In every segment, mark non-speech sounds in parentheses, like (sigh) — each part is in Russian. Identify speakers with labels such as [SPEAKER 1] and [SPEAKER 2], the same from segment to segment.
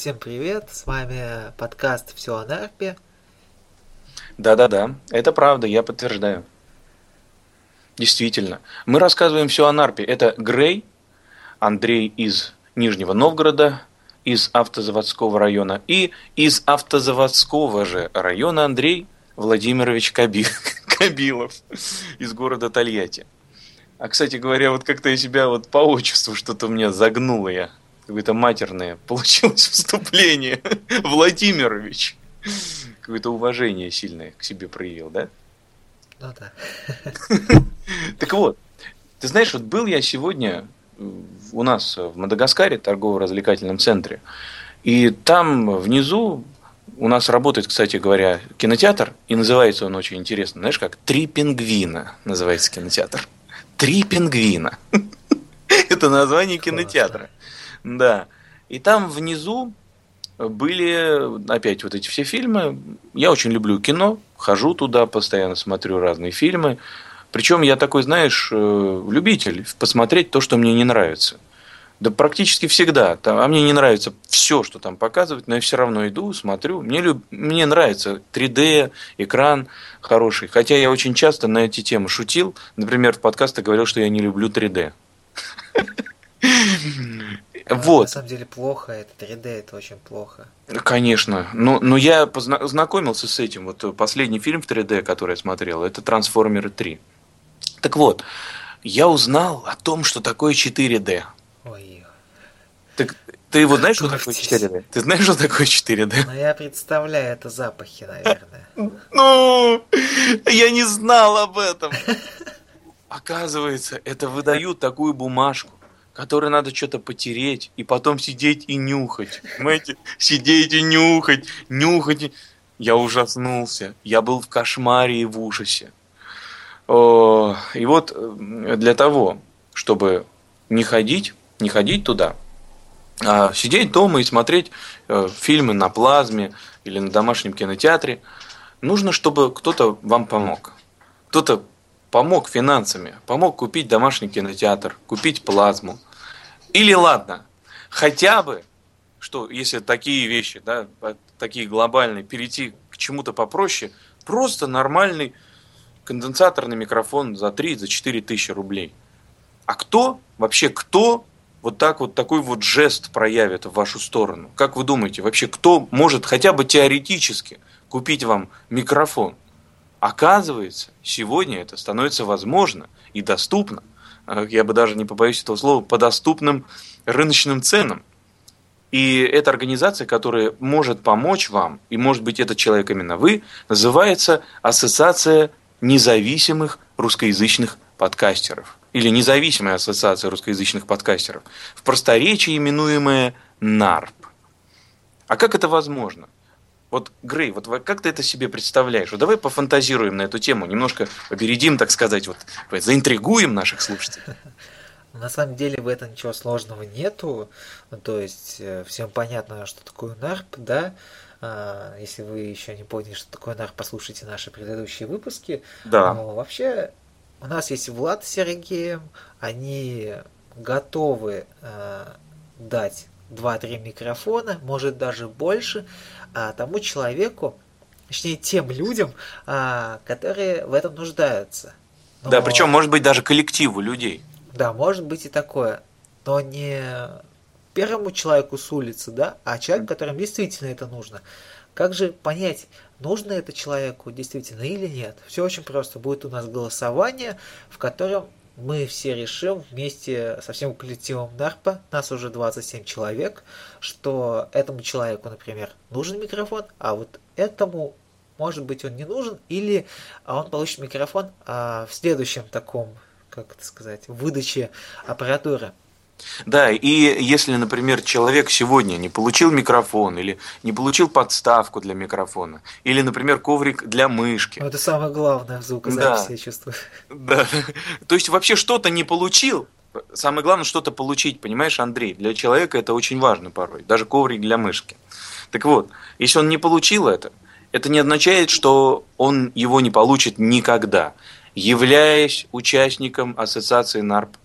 [SPEAKER 1] всем привет! С вами подкаст «Все о Нарпе».
[SPEAKER 2] Да-да-да, это правда, я подтверждаю. Действительно. Мы рассказываем все о Нарпе. Это Грей, Андрей из Нижнего Новгорода, из автозаводского района, и из автозаводского же района Андрей Владимирович Каби... (laughs) Кабилов из города Тольятти. А, кстати говоря, вот как-то я себя вот по отчеству что-то у меня загнуло я. Какое-то матерное (laughs) получилось вступление. Владимирович. Какое-то уважение сильное к себе проявил, да?
[SPEAKER 1] Ну да.
[SPEAKER 2] Так вот, ты знаешь, вот был я сегодня у нас в Мадагаскаре, торгово-развлекательном центре, и там внизу у нас работает, кстати говоря, кинотеатр, и называется он очень интересно. Знаешь как? «Три пингвина» называется кинотеатр. «Три пингвина». (laughs) Это название кинотеатра. Да. И там внизу были опять вот эти все фильмы. Я очень люблю кино, хожу туда, постоянно смотрю разные фильмы. Причем я такой, знаешь, э, любитель посмотреть то, что мне не нравится. Да практически всегда. а мне не нравится все, что там показывают, но я все равно иду, смотрю. Мне, люб... мне нравится 3D, экран хороший. Хотя я очень часто на эти темы шутил. Например, в подкастах говорил, что я не люблю 3D.
[SPEAKER 1] Вот. На самом деле плохо, это 3D, это очень плохо.
[SPEAKER 2] Конечно. Но, но я познакомился с этим. Вот последний фильм в 3D, который я смотрел, это «Трансформеры 3». Так вот, я узнал о том, что такое 4D.
[SPEAKER 1] Ой.
[SPEAKER 2] Так ты вот знаешь, что такое 4D? Ты знаешь, что такое 4D?
[SPEAKER 1] Ну, я представляю, это запахи, наверное. (laughs)
[SPEAKER 2] Ну, я не знал об этом. (laughs) Оказывается, это выдают такую бумажку, которой надо что-то потереть, и потом сидеть и нюхать. Понимаете? Сидеть и нюхать, нюхать. Я ужаснулся. Я был в кошмаре и в ужасе. И вот э, для того, чтобы не ходить, не ходить туда, а сидеть дома и смотреть э, фильмы на плазме или на домашнем кинотеатре, нужно, чтобы кто-то вам помог. Кто-то помог финансами, помог купить домашний кинотеатр, купить плазму. Или ладно, хотя бы, что если такие вещи, да, такие глобальные, перейти к чему-то попроще, просто нормальный конденсаторный микрофон за 3, за 4 тысячи рублей. А кто, вообще кто вот так вот такой вот жест проявит в вашу сторону? Как вы думаете, вообще кто может хотя бы теоретически купить вам микрофон? Оказывается, сегодня это становится возможно и доступно. А, я бы даже не побоюсь этого слова, по доступным рыночным ценам. И эта организация, которая может помочь вам, и может быть этот человек именно вы, называется Ассоциация независимых русскоязычных подкастеров. Или независимая ассоциация русскоязычных подкастеров. В просторечии именуемая НАРП. А как это возможно? Вот, Грей, вот как ты это себе представляешь? Вот давай пофантазируем на эту тему, немножко опередим, так сказать, вот заинтригуем наших слушателей. (laughs)
[SPEAKER 1] На самом деле в этом ничего сложного нету. То есть э, всем понятно, что такое НАРП, да. А, если вы еще не поняли, что такое НАРП, послушайте наши предыдущие выпуски.
[SPEAKER 2] Да.
[SPEAKER 1] Но вообще у нас есть Влад с Сергеем, они готовы э, дать 2-3 микрофона, может даже больше, а, тому человеку, точнее тем людям, а, которые в этом нуждаются.
[SPEAKER 2] Но, да, причем может быть даже коллективу людей.
[SPEAKER 1] Да, может быть и такое, но не первому человеку с улицы, да, а человеку, которому действительно это нужно. Как же понять, нужно это человеку действительно или нет? Все очень просто. Будет у нас голосование, в котором мы все решим вместе со всем коллективом НАРПа, нас уже 27 человек, что этому человеку, например, нужен микрофон, а вот этому, может быть, он не нужен, или он получит микрофон а, в следующем таком, как это сказать, выдаче аппаратуры.
[SPEAKER 2] Да, и если, например, человек сегодня не получил микрофон или не получил подставку для микрофона, или, например, коврик для мышки.
[SPEAKER 1] Ну, это самое главное в звукозаписи, да. я чувствую.
[SPEAKER 2] Да. (laughs) То есть вообще что-то не получил, самое главное что-то получить, понимаешь, Андрей? Для человека это очень важно порой, даже коврик для мышки. Так вот, если он не получил это, это не означает, что он его не получит никогда. Являясь участником ассоциации НАРП,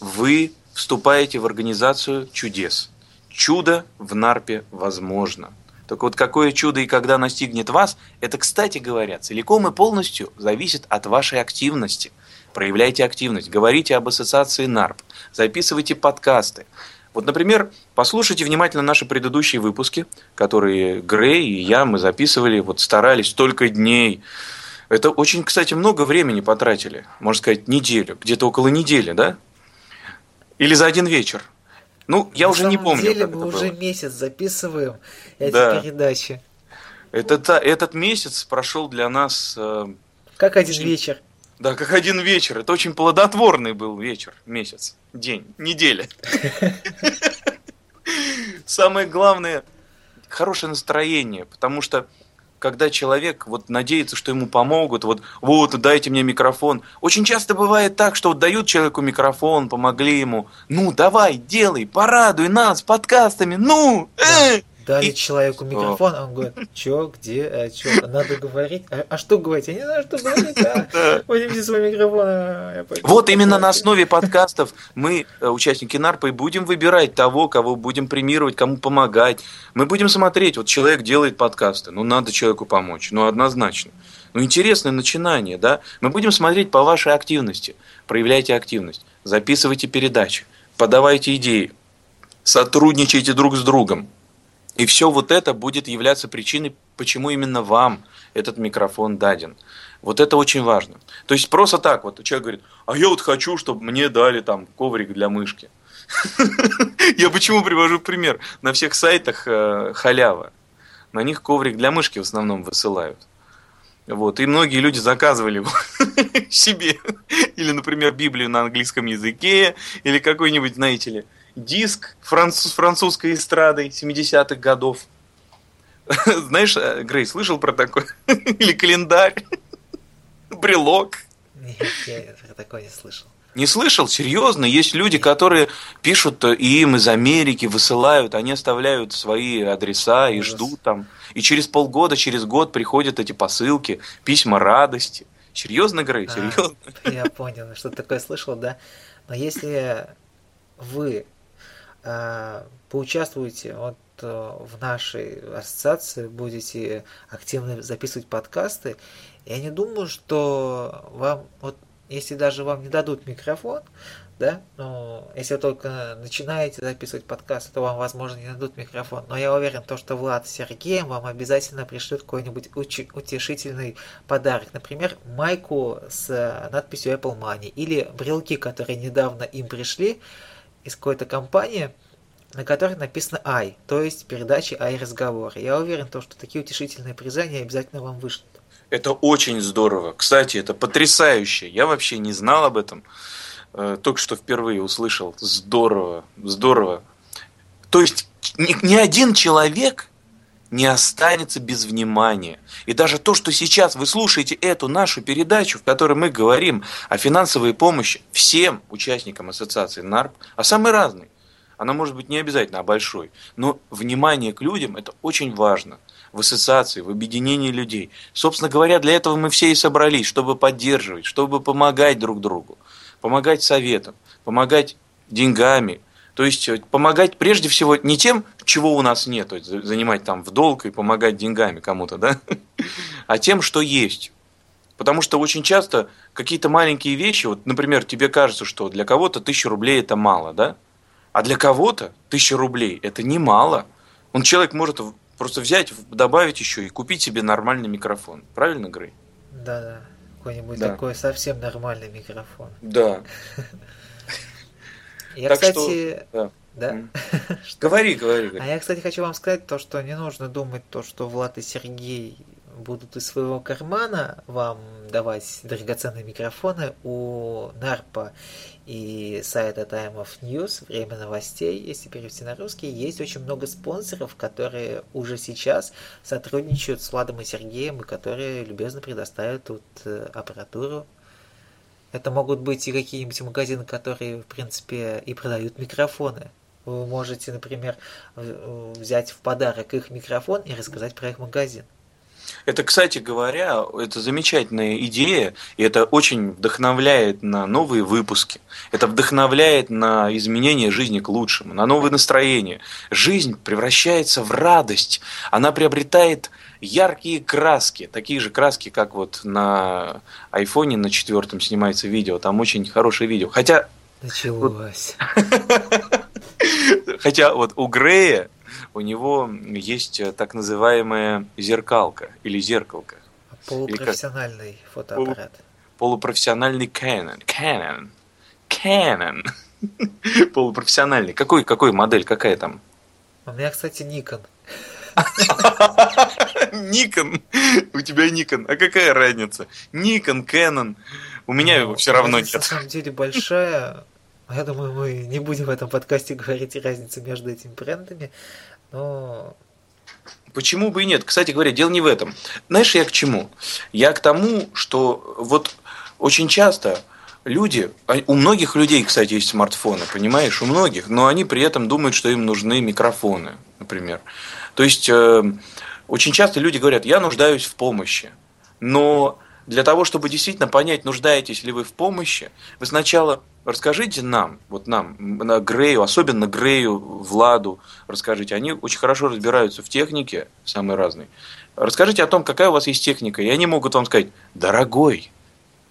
[SPEAKER 2] вы вступаете в организацию чудес. чудо в Нарпе возможно. Только вот какое чудо и когда настигнет вас, это, кстати говоря, целиком и полностью зависит от вашей активности. Проявляйте активность, говорите об ассоциации НАРП, записывайте подкасты. Вот, например, послушайте внимательно наши предыдущие выпуски, которые Грей и я мы записывали, вот старались столько дней. Это очень, кстати, много времени потратили, можно сказать, неделю, где-то около недели, да? Или за один вечер. Ну, я
[SPEAKER 1] На
[SPEAKER 2] уже не помню.
[SPEAKER 1] деле мы уже
[SPEAKER 2] было.
[SPEAKER 1] месяц записываем эти
[SPEAKER 2] Да.
[SPEAKER 1] передачи.
[SPEAKER 2] Это, та- этот месяц прошел для нас, э,
[SPEAKER 1] Как один
[SPEAKER 2] Очень-
[SPEAKER 1] вечер.
[SPEAKER 2] да, как один вечер. Это очень плодотворный был вечер, месяц, день, неделя. (laughs) Самое главное – хорошее настроение, потому что когда человек вот надеется, что ему помогут, вот, вот, дайте мне микрофон. Очень часто бывает так, что вот дают человеку микрофон, помогли ему. Ну, давай, делай, порадуй нас подкастами, ну, э!
[SPEAKER 1] Дали
[SPEAKER 2] И-
[SPEAKER 1] человеку микрофон, а он говорит, чё, где, а, чё, надо говорить, а, а что говорить, я не знаю, что говорить, (laughs) а, возьмите свой микрофон. а,
[SPEAKER 2] Вот именно на
[SPEAKER 1] поговорю».
[SPEAKER 2] основе подкастов мы, э, участники НАРПа, и будем выбирать того, кого будем премировать, кому помогать. Мы будем смотреть, вот человек делает подкасты, ну надо человеку помочь, ну однозначно. Ну интересное начинание, да? Мы будем смотреть по вашей активности. Проявляйте активность, записывайте передачи, подавайте идеи, сотрудничайте друг с другом. И все вот это будет являться причиной, почему именно вам этот микрофон даден. Вот это очень важно. То есть просто так вот человек говорит, а я вот хочу, чтобы мне дали там коврик для мышки. (laughs) Я почему привожу пример? На всех сайтах э, халява. На них коврик для мышки в основном высылают. Вот. И многие люди заказывали его (laughs) себе. Или, например, Библию на английском языке, или какой-нибудь, знаете ли, диск француз, французской эстрадой 70-х годов. (laughs) Знаешь, э, Грей, слышал про такое? (laughs) Или календарь? (laughs) Брелок?
[SPEAKER 1] Нет, я про такое не слышал.
[SPEAKER 2] Не слышал? Серьезно? Есть люди, которые пишут и им из Америки, высылают, они оставляют свои адреса и
[SPEAKER 1] Ужас.
[SPEAKER 2] ждут там. И через полгода, через год приходят эти посылки, письма радости. Серьезно, Грей?
[SPEAKER 1] А,
[SPEAKER 2] Серьезно?
[SPEAKER 1] Я понял, что такое слышал, да. Но если вы а, поучаствуете вот э, в нашей ассоциации, будете активно записывать подкасты, я не думаю, что вам, вот если даже вам не дадут микрофон, да, ну, если вы только начинаете записывать подкасты, то вам, возможно, не дадут микрофон. Но я уверен, то, что Влад Сергеем вам обязательно пришлют какой-нибудь утешительный подарок. Например, майку с э, надписью Apple Money или брелки, которые недавно им пришли из какой-то компании, на которой написано «Ай», то есть передачи «Ай разговоры». Я уверен, то, что такие утешительные призы они обязательно вам вышлют.
[SPEAKER 2] Это очень здорово. Кстати, это потрясающе. Я вообще не знал об этом. Э, Только что впервые услышал. Здорово, здорово. То есть ни, ни один человек не останется без внимания. И даже то, что сейчас вы слушаете эту нашу передачу, в которой мы говорим о финансовой помощи всем участникам ассоциации НАРП, а самой разной, она может быть не обязательно, а большой, но внимание к людям – это очень важно в ассоциации, в объединении людей. Собственно говоря, для этого мы все и собрались, чтобы поддерживать, чтобы помогать друг другу, помогать советом, помогать деньгами, то есть э, помогать прежде всего не тем, чего у нас нет, то есть за- занимать там в долг и помогать деньгами кому-то, да, (laughs) а тем, что есть. Потому что очень часто какие-то маленькие вещи, вот, например, тебе кажется, что для кого-то тысяча рублей это мало, да? А для кого-то тысяча рублей это немало. Он человек может просто взять, добавить еще и купить себе нормальный микрофон. Правильно, Грей?
[SPEAKER 1] Да-да, какой-нибудь
[SPEAKER 2] Да.
[SPEAKER 1] такой совсем нормальный микрофон.
[SPEAKER 2] Да. (laughs)
[SPEAKER 1] Я,
[SPEAKER 2] Так что-
[SPEAKER 1] кстати,
[SPEAKER 2] да.
[SPEAKER 1] да?
[SPEAKER 2] М. (laughs)
[SPEAKER 1] Что?
[SPEAKER 2] Говори, говори.
[SPEAKER 1] А
[SPEAKER 2] говори.
[SPEAKER 1] я, кстати, хочу вам сказать то, что не нужно думать то, что Влад и Сергей будут из своего кармана вам давать драгоценные микрофоны у Нарпа и сайта Time of News, время новостей, если перевести на русский, есть очень много спонсоров, которые уже сейчас сотрудничают с Владом и Сергеем, и которые любезно предоставят тут э, аппаратуру. Это могут быть и какие-нибудь магазины, которые, в принципе, и продают микрофоны. Вы можете, например, взять в подарок их микрофон и рассказать про их магазин.
[SPEAKER 2] Это, кстати говоря, это замечательная идея, и это очень вдохновляет на новые выпуски. Это вдохновляет на изменение жизни к лучшему, на новые настроения. Жизнь превращается в радость. Она приобретает яркие краски, такие же краски, как вот на айфоне на четвертом снимается видео. Там очень хорошее видео. Хотя...
[SPEAKER 1] Началось. (laughs)
[SPEAKER 2] Хотя вот у Грея у него есть э, так называемая зеркалка или зеркалка.
[SPEAKER 1] Полупрофессиональный фотоаппарат.
[SPEAKER 2] Полупрофессиональный Canon. Canon. Canon. (laughs) Полупрофессиональный. Какой, какой модель, какая там?
[SPEAKER 1] У меня, кстати, Nikon. (laughs)
[SPEAKER 2] Никон. У тебя Никон. А какая разница? Никон, Canon. У меня его все равно нет. На
[SPEAKER 1] самом деле большая. Я думаю, мы не будем в этом подкасте говорить разницу между этими брендами, но
[SPEAKER 2] Почему бы и нет? Кстати говоря, дело не в этом. Знаешь, я к чему? Я к тому, что вот очень часто люди, а у многих людей, кстати, есть смартфоны, понимаешь, у многих, но они при этом думают, что им нужны микрофоны, например. То есть э, очень часто люди говорят, я нуждаюсь в помощи, но для того, чтобы действительно понять, нуждаетесь ли вы в помощи, вы сначала расскажите нам, вот нам, на Грею, особенно Грею, Владу, расскажите. Они очень хорошо разбираются в технике, самые разные. Расскажите о том, какая у вас есть техника, и они могут вам сказать, дорогой,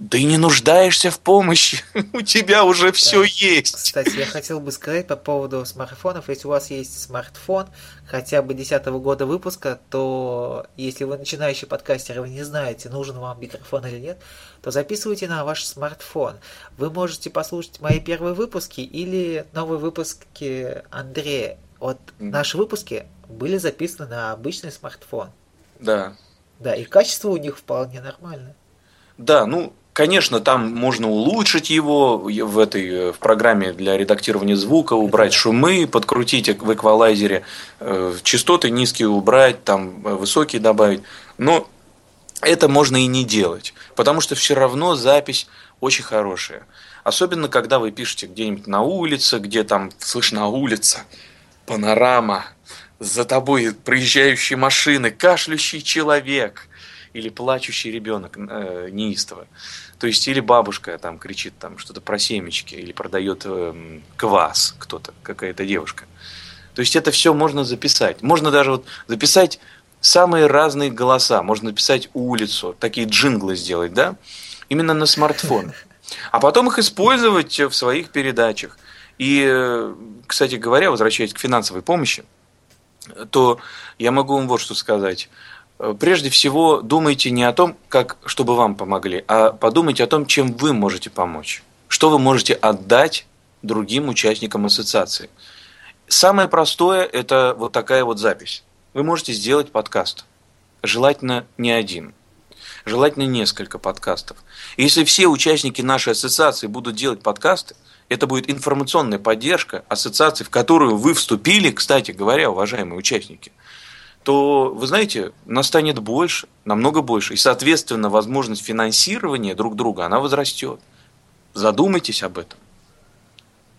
[SPEAKER 2] да и не нуждаешься в помощи, (laughs) у тебя уже да. все есть.
[SPEAKER 1] Кстати, я хотел бы сказать по поводу смартфонов, если у вас есть смартфон хотя бы 10 года выпуска, то если вы начинающий подкастер, и вы не знаете, нужен вам микрофон или нет, то записывайте на ваш смартфон. Вы можете послушать мои первые выпуски или новые выпуски Андрея. Вот наши выпуски были записаны на обычный смартфон.
[SPEAKER 2] Да.
[SPEAKER 1] Да, и качество у них вполне нормальное.
[SPEAKER 2] Да, ну, Конечно, там можно улучшить его в этой в программе для редактирования звука, убрать шумы, подкрутить в эквалайзере, э, частоты низкие убрать, там э, высокие добавить. Но это можно и не делать, потому что все равно запись очень хорошая. Особенно, когда вы пишете где-нибудь на улице, где там слышна улица, панорама, за тобой проезжающие машины, кашляющий человек или плачущий ребенок э, неистово. То есть или бабушка там кричит там что-то про семечки, или продает э, квас кто-то, какая-то девушка. То есть это все можно записать. Можно даже вот записать самые разные голоса. Можно написать улицу, такие джинглы сделать, да? Именно на смартфон. А потом их использовать в своих передачах. И, э, кстати говоря, возвращаясь к финансовой помощи, то я могу вам вот что сказать. Э, прежде всего думайте не о том, как, чтобы вам помогли, а подумайте о том, чем вы можете помочь. Что вы можете отдать другим участникам ассоциации. Самое простое – это вот такая вот запись. Вы можете сделать подкаст. Желательно не один. Желательно несколько подкастов. Если все участники нашей ассоциации будут делать подкасты, это будет информационная поддержка ассоциации, в которую вы вступили, кстати говоря, уважаемые участники – то, вы знаете, нас станет больше, намного больше. И, соответственно, возможность финансирования друг друга, она возрастет. Задумайтесь об этом.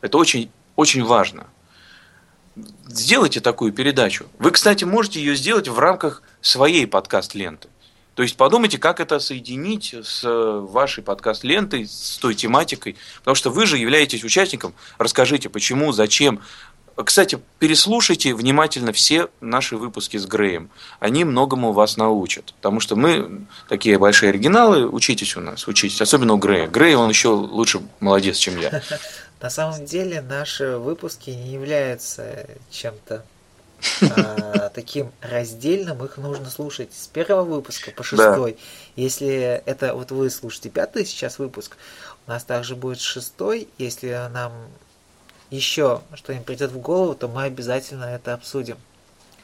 [SPEAKER 2] Это очень, очень важно. Сделайте такую передачу. Вы, кстати, можете ее сделать в рамках своей подкаст-ленты. То есть подумайте, как это соединить с вашей подкаст-лентой, с той тематикой, потому что вы же являетесь участником. Расскажите, почему, зачем, кстати, переслушайте внимательно все наши выпуски с Греем. Они многому вас научат. Потому что мы такие большие оригиналы. Учитесь у нас, учитесь. Особенно у Грея. Грей, он еще лучше молодец, чем я. (laughs)
[SPEAKER 1] На самом деле наши выпуски не являются чем-то а, (laughs) таким раздельным, их нужно слушать с первого выпуска по шестой. Да. Если это вот вы слушаете пятый сейчас выпуск, у нас также будет шестой. Если нам еще что-нибудь придет в голову, то мы обязательно это обсудим.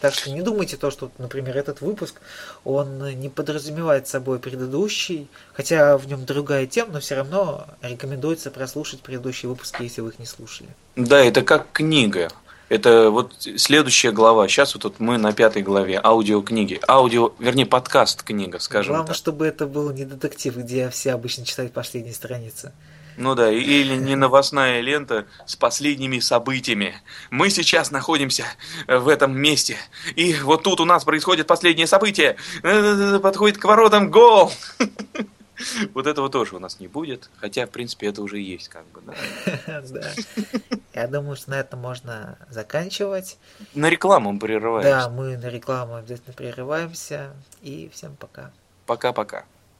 [SPEAKER 1] Так что не думайте то, что, например, этот выпуск, он не подразумевает собой предыдущий, хотя в нем другая тема, но все равно рекомендуется прослушать предыдущие выпуски, если вы их не слушали.
[SPEAKER 2] Да, это как книга. Это вот следующая глава. Сейчас вот, вот мы на пятой главе аудиокниги. Аудио, вернее, подкаст книга, скажем
[SPEAKER 1] Главное,
[SPEAKER 2] так.
[SPEAKER 1] чтобы это был не детектив, где все обычно читают последние страницы.
[SPEAKER 2] Ну да, или не новостная лента с последними событиями. Мы сейчас находимся в этом месте, и вот тут у нас происходит последнее событие. Э, подходит к воротам гол. (laughs) Вот этого тоже у нас не будет, хотя, в принципе, это уже есть, как бы, да. (laughs)
[SPEAKER 1] Да. Я думаю, что на этом можно заканчивать.
[SPEAKER 2] На рекламу прерываемся.
[SPEAKER 1] Да, мы на рекламу обязательно прерываемся. И всем пока.
[SPEAKER 2] Пока-пока.